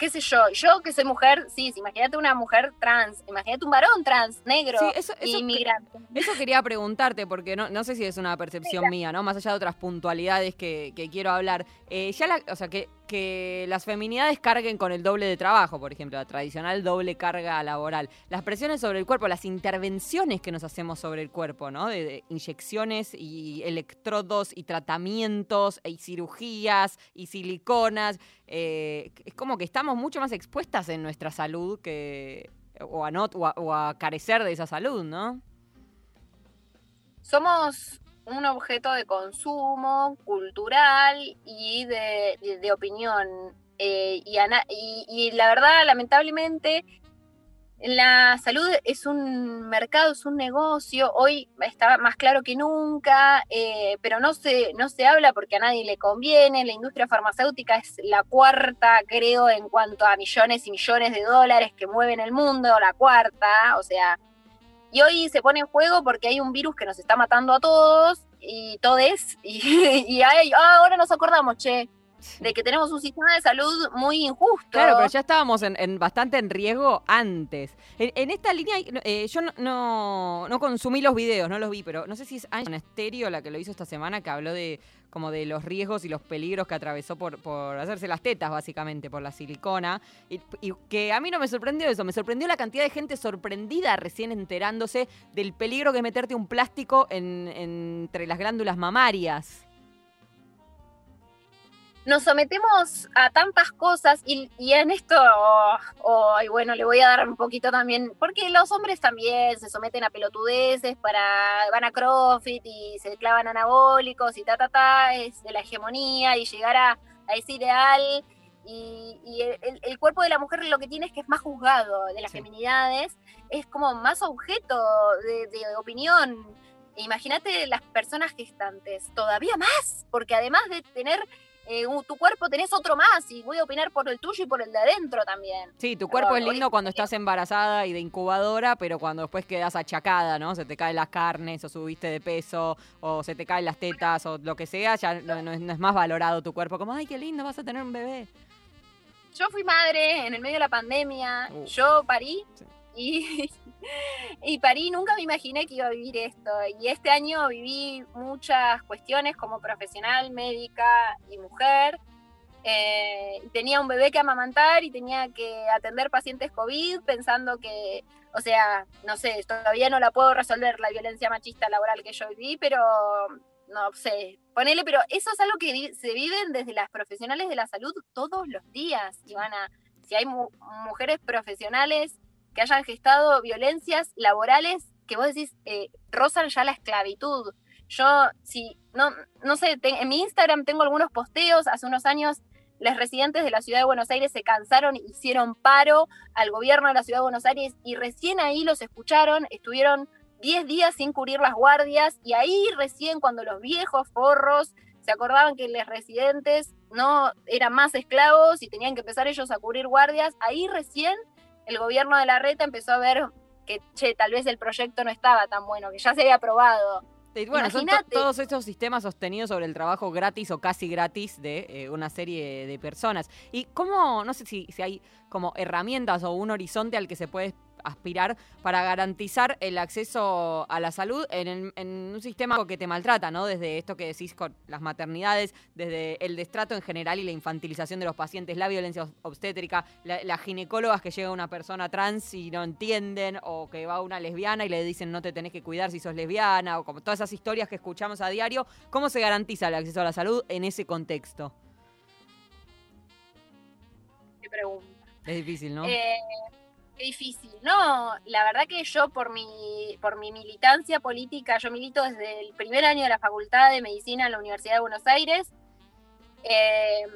qué sé yo, yo que soy mujer, sí, imagínate una mujer trans, imagínate un varón trans, negro, Sí, eso- eso- inmigrante. Eso quería preguntarte, porque no, no sé si es una percepción mía, ¿no? Más allá de otras puntualidades que, que quiero hablar. Eh, ya la, o sea, que, que las feminidades carguen con el doble de trabajo, por ejemplo, la tradicional doble carga laboral. Las presiones sobre el cuerpo, las intervenciones que nos hacemos sobre el cuerpo, ¿no? De, inyecciones y electrodos y tratamientos y cirugías y siliconas. eh, es como que estamos mucho más expuestas en nuestra salud que. O a, no, o a- o a carecer de esa salud, ¿no? somos un objeto de consumo cultural y de, de- opinión. Eh, y la verdad, lamentablemente, la salud es un mercado, es un negocio. Hoy está más claro que nunca, eh, pero no se, no se habla porque a nadie le conviene. La industria farmacéutica es la cuarta, creo, en cuanto a millones y millones de dólares que mueven el mundo, la cuarta. O sea, y hoy se pone en juego porque hay un virus que nos está matando a todos y todes. Y, y hay- ah, ahora nos acordamos, che, de que tenemos un sistema de salud muy injusto. Claro, pero ya estábamos en, en bastante en riesgo antes. En, en esta línea, eh, yo no, no, no consumí los videos, no los vi, pero no sé si es Ana Estéreo la que lo hizo esta semana, que habló de como de los riesgos y los peligros que atravesó por, por hacerse las tetas, básicamente, por la silicona. Y, y que a mí no me sorprendió eso, me sorprendió la cantidad de gente sorprendida recién enterándose del peligro que es meterte un plástico en- entre las glándulas mamarias. Nos sometemos a tantas cosas y, y en esto, oh, oh, y bueno, le voy a dar un poquito también, porque los hombres también se someten a pelotudeces para, van a CrossFit y se clavan anabólicos y ta, ta, ta, es de la hegemonía y llegar a, a ese ideal. Y, y el, el- cuerpo de la mujer lo que tiene es que es más juzgado, de las feminidades, es como más objeto de, de opinión. Imagínate las personas gestantes, todavía más, porque además de tener eh, tu cuerpo tenés otro más y voy a opinar por el tuyo y por el de adentro también. Sí, tu cuerpo es lindo cuando estás embarazada y de incubadora, pero cuando después quedas achacada, ¿no? Se te caen las carnes, o subiste de peso, o se te caen las tetas, o lo que sea, ya no, no es, no es más valorado tu cuerpo. Como, ay, qué lindo, vas a tener un bebé. Yo fui madre en el medio de la pandemia, Uh. yo parí y, y parí, nunca me imaginé que iba a vivir esto. Y este año viví muchas cuestiones como profesional, médica y mujer. Eh, tenía un bebé que amamantar y tenía que atender pacientes COVID pensando que, o sea, no sé, todavía no la puedo resolver la violencia machista laboral que yo viví, pero no sé, ponele, pero eso es algo que se viven desde las profesionales de la salud todos los días, Ivana. Si hay mu- mujeres profesionales que hayan gestado violencias laborales que vos decís eh, rozan ya la esclavitud. Yo, si, no, no sé, en mi Instagram tengo algunos posteos, hace unos años los residentes de la ciudad de Buenos Aires se cansaron, hicieron paro al gobierno de la ciudad de Buenos Aires y recién ahí los escucharon, estuvieron 10 días sin cubrir las guardias y ahí recién cuando los viejos forros se acordaban que los residentes no eran más esclavos y tenían que empezar ellos a cubrir guardias, ahí recién el gobierno de la reta empezó a ver que, che, tal vez el proyecto no estaba tan bueno, que ya se había aprobado. Y bueno, son to- todos estos sistemas sostenidos sobre el trabajo gratis o casi gratis de eh, una serie de personas. ¿Y cómo, no sé si, si hay como herramientas o un horizonte al que se puede aspirar para garantizar el acceso a la salud en, el- en un sistema que te maltrata, ¿no? Desde esto que decís con las maternidades, desde el destrato en general y la infantilización de los pacientes, la violencia obs- obstétrica, la- las ginecólogas que llega una persona trans y no entienden, o que va una lesbiana y le dicen no te tenés que cuidar si sos lesbiana, o como todas esas historias que escuchamos a diario, ¿cómo se garantiza el acceso a la salud en ese contexto? Qué pregunta. Es difícil, ¿no? Eh, qué difícil. No, la verdad que yo por mi, por mi militancia política, yo milito desde el primer año de la Facultad de Medicina en la Universidad de Buenos Aires. Eh,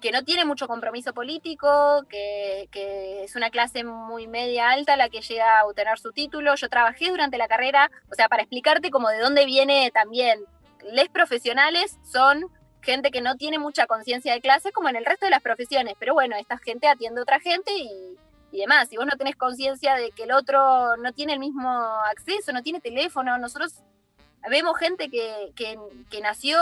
que no tiene mucho compromiso político, que, que, es una clase muy media alta la que llega a obtener su título. Yo trabajé durante la carrera, o sea, para explicarte como de dónde viene también. Les profesionales son gente que no tiene mucha conciencia de clase como en el resto de las profesiones, pero bueno, esta gente atiende a otra gente y, y demás. Si vos no tenés conciencia de que el otro no tiene el mismo acceso, no tiene teléfono, nosotros vemos gente que, que, que, nació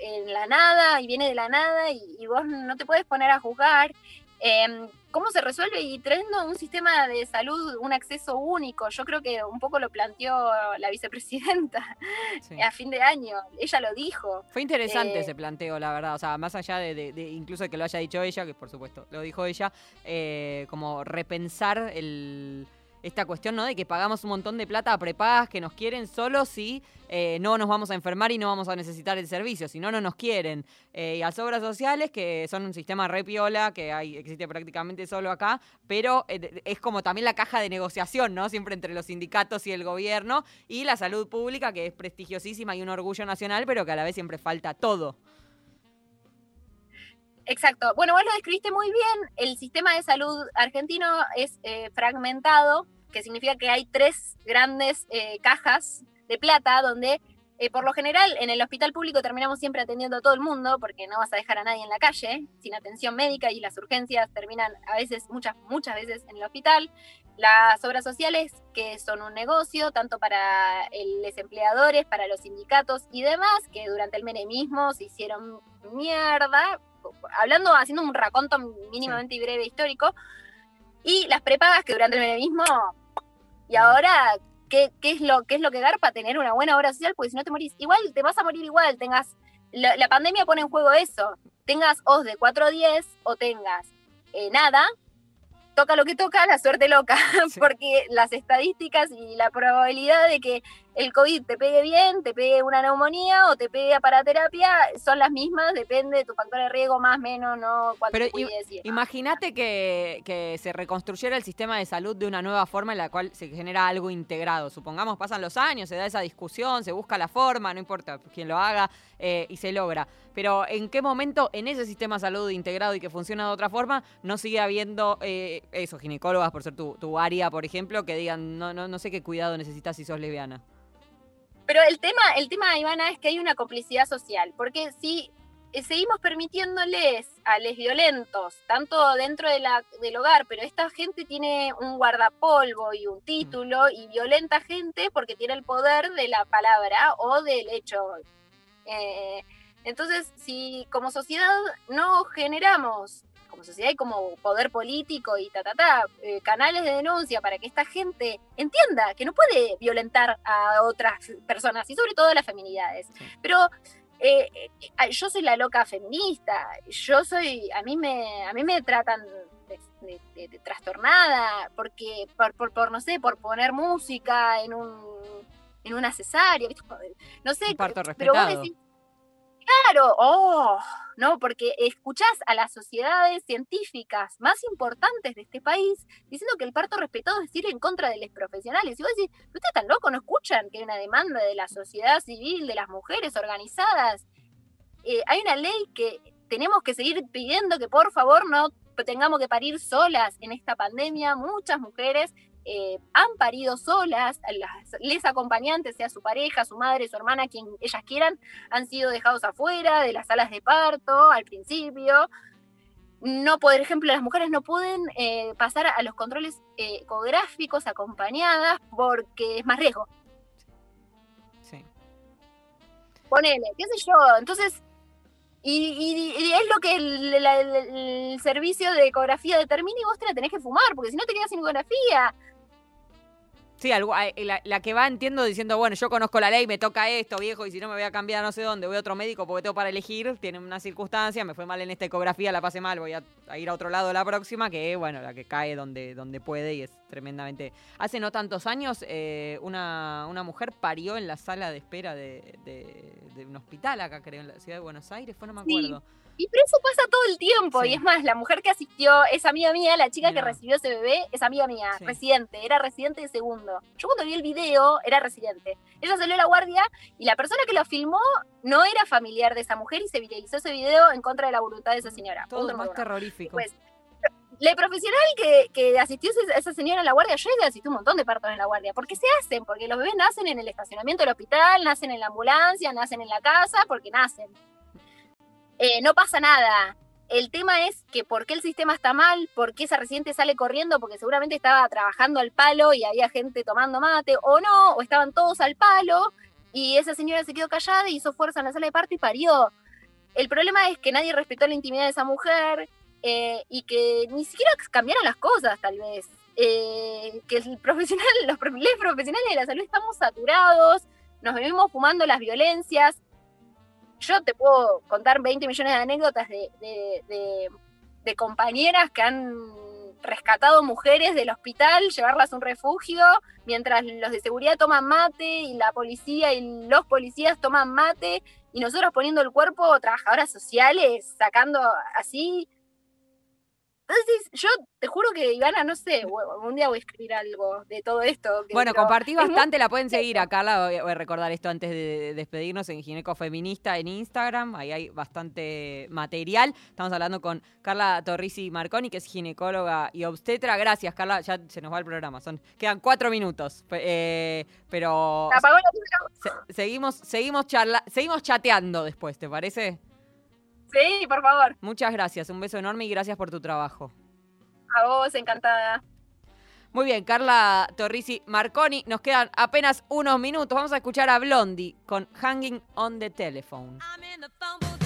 en la nada y viene de la nada y, y vos no te puedes poner a juzgar. Eh, ¿Cómo se resuelve? Y trayendo un sistema de salud, un acceso único. Yo creo que un poco lo planteó la vicepresidenta sí. a fin de año. Ella lo dijo. Fue interesante eh, ese planteo, la verdad. O sea, más allá de, de, de, incluso de que lo haya dicho ella, que por supuesto lo dijo ella, eh, como repensar el esta cuestión, ¿no? De que pagamos un montón de plata a prepagas que nos quieren solo si eh, no nos vamos a enfermar y no vamos a necesitar el servicio, si no, no nos quieren. Eh, y las obras sociales, que son un sistema re piola, que hay, existe prácticamente solo acá, pero eh, es como también la caja de negociación, ¿no? Siempre entre los sindicatos y el gobierno, y la salud pública, que es prestigiosísima y un orgullo nacional, pero que a la vez siempre falta todo. Exacto. Bueno, vos lo describiste muy bien. El sistema de salud argentino es eh, fragmentado, que significa que hay tres grandes eh, cajas de plata donde eh, por lo general en el hospital público terminamos siempre atendiendo a todo el mundo porque no vas a dejar a nadie en la calle sin atención médica y las urgencias terminan a veces, muchas, muchas veces en el hospital. Las obras sociales, que son un negocio, tanto para los empleadores, para los sindicatos y demás, que durante el menemismo se hicieron mierda, hablando, haciendo un raconto mínimamente sí. breve histórico, y las prepagas que durante el menemismo, y ahora, ¿qué, ¿qué, es lo, ¿qué es lo que garpa? Tener una buena obra social, porque si no te morís, igual te vas a morir igual, tengas, la, la pandemia pone en juego eso, tengas os de 4 o 10 o tengas eh, nada, toca lo que toca, la suerte loca, sí. porque las estadísticas y la probabilidad de que el COVID te pegue bien, te pegue una neumonía o te pegue para terapia son las mismas, depende de tu factor de riesgo, más, menos, no, cuánto Pero imagínate que, que, se reconstruyera el sistema de salud de una nueva forma en la cual se genera algo integrado. Supongamos, pasan los años, se da esa discusión, se busca la forma, no importa quién lo haga, eh, y se logra. Pero ¿en qué momento en ese sistema de salud integrado y que funciona de otra forma no sigue habiendo eh, eso, ginecólogas, por ser tu, tu área, por ejemplo, que digan, no, no, no sé qué cuidado necesitas si sos lesbiana? Pero el tema, el tema, Ivana, es que hay una complicidad social, porque si eh, seguimos permitiéndoles a les violentos, tanto dentro de la, del hogar, pero esta gente tiene un guardapolvo y un título y violenta gente porque tiene el poder de la palabra o del hecho. Eh, entonces, si como sociedad no generamos como sociedad y como poder político y ta, ta, ta, eh, canales de denuncia para que esta gente entienda que no puede violentar a otras personas y sobre todo a las feminidades. Pero eh, eh, yo soy la loca feminista, yo soy, a mí me, a mí me tratan de, de, de, de trastornada, porque por, por, por, no sé, por poner música en un en una cesárea, no sé, pero vos decís, Claro, oh, no, porque escuchás a las sociedades científicas más importantes de este país diciendo que el parto respetado es ir en contra de los profesionales. Y vos decís, ¿ustedes están locos? ¿No escuchan que hay una demanda de la sociedad civil, de las mujeres organizadas? Eh, hay una ley que tenemos que seguir pidiendo que por favor no tengamos que parir solas en esta pandemia. Muchas mujeres eh, han parido solas, las, les acompañantes, sea su pareja, su madre, su hermana, quien ellas quieran, han sido dejados afuera de las salas de parto al principio. No, por ejemplo, las mujeres no pueden eh, pasar a los controles eh, ecográficos acompañadas porque es más riesgo. Sí. Ponele, qué sé yo. Entonces, y, y, y, es lo que el, el, el, servicio de ecografía determina y vos te la tenés que fumar, porque si no te quedas sin ecografía. Sí, la, la, que va entiendo diciendo, bueno, yo conozco la ley, me toca esto, viejo, y si no me voy a cambiar a no sé dónde, voy a otro médico porque tengo para elegir, tiene una circunstancia, me fue mal en esta ecografía, la pasé mal, voy a a ir a otro lado la próxima, que bueno, la que cae donde, donde puede y es tremendamente. Hace no tantos años, eh, una, una mujer parió en la sala de espera de, de- de un hospital acá, creo, en la ciudad de Buenos Aires, fue, no me Sí. acuerdo. Y pero eso pasa todo el tiempo. Sí. Y es más, la mujer que asistió es amiga mía, la chica que recibió ese bebé es amiga mía, Sí. residente, era residente de segundo. Yo cuando vi el video era residente. Ella salió a la guardia y la persona que lo filmó no era familiar de esa mujer y se viralizó ese video en contra de la voluntad de esa señora. Todo más número Pues, la profesional que, asistió ese- esa señora en la guardia, yo asistí un montón de partos en la guardia, porque se hacen, porque los bebés nacen en el estacionamiento del hospital, nacen en la ambulancia, nacen en la casa, porque nacen. Eh, no pasa nada. El tema es que por qué el sistema está mal, por qué esa residente sale corriendo, porque seguramente estaba trabajando al palo y había gente tomando mate, o no, o estaban todos al palo, y esa señora se quedó callada y hizo fuerza en la sala de parto y parió. El problema es que nadie respetó la intimidad de esa mujer eh, y que ni siquiera cambiaron las cosas, tal vez. Eh, que el profesional, los prof- los profesionales de la salud estamos saturados, nos venimos fumando las violencias. Yo te puedo contar 20 millones de anécdotas de, de- de- de compañeras que han rescatado mujeres del hospital, llevarlas a un refugio, mientras los de seguridad toman mate y la policía y los policías toman mate y nosotros poniendo el cuerpo, trabajadoras sociales, sacando así. Entonces, yo te juro que, Ivana, no sé, un día voy a escribir algo de todo esto. que- Bueno, compartí muy- bastante, la pueden seguir a Carla, voy a, recordar esto antes de, de despedirnos en Gineco Feminista en Instagram, ahí hay bastante material. Estamos hablando con Carla Torrisi Marconi, que es ginecóloga y obstetra. Gracias, Carla, ya se nos va el programa, son quedan cuatro minutos, eh, pero Se apagó la luz. se- seguimos, seguimos, charla, seguimos chateando después, ¿te parece? Sí, por favor. Muchas gracias, un beso enorme y gracias por tu trabajo. A vos, encantada. Muy bien, Carla Torrisi Marconi. Nos quedan apenas unos minutos. Vamos a escuchar a Blondie con Hanging on the Telephone. I'm in the phone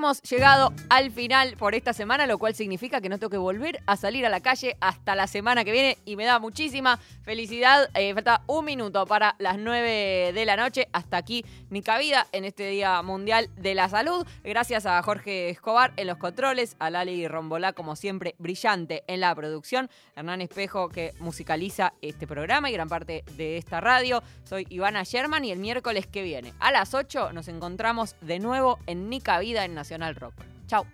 Hemos llegado al final por esta semana, lo cual significa que no tengo que volver a salir a la calle hasta la semana que viene y me da muchísima felicidad. Eh, un minuto para las 9 de la noche. Hasta aquí ni cabida en este Día Mundial de la Salud. Gracias a Jorge Escobar en los controles, a Lali Rombolá, como siempre, brillante en la producción, Hernán Espejo que musicaliza este programa y gran parte de esta radio. Soy Ivana Sherman y el miércoles que viene a las 8 nos encontramos de nuevo en Nica Vida en Nacional Rock. Chao.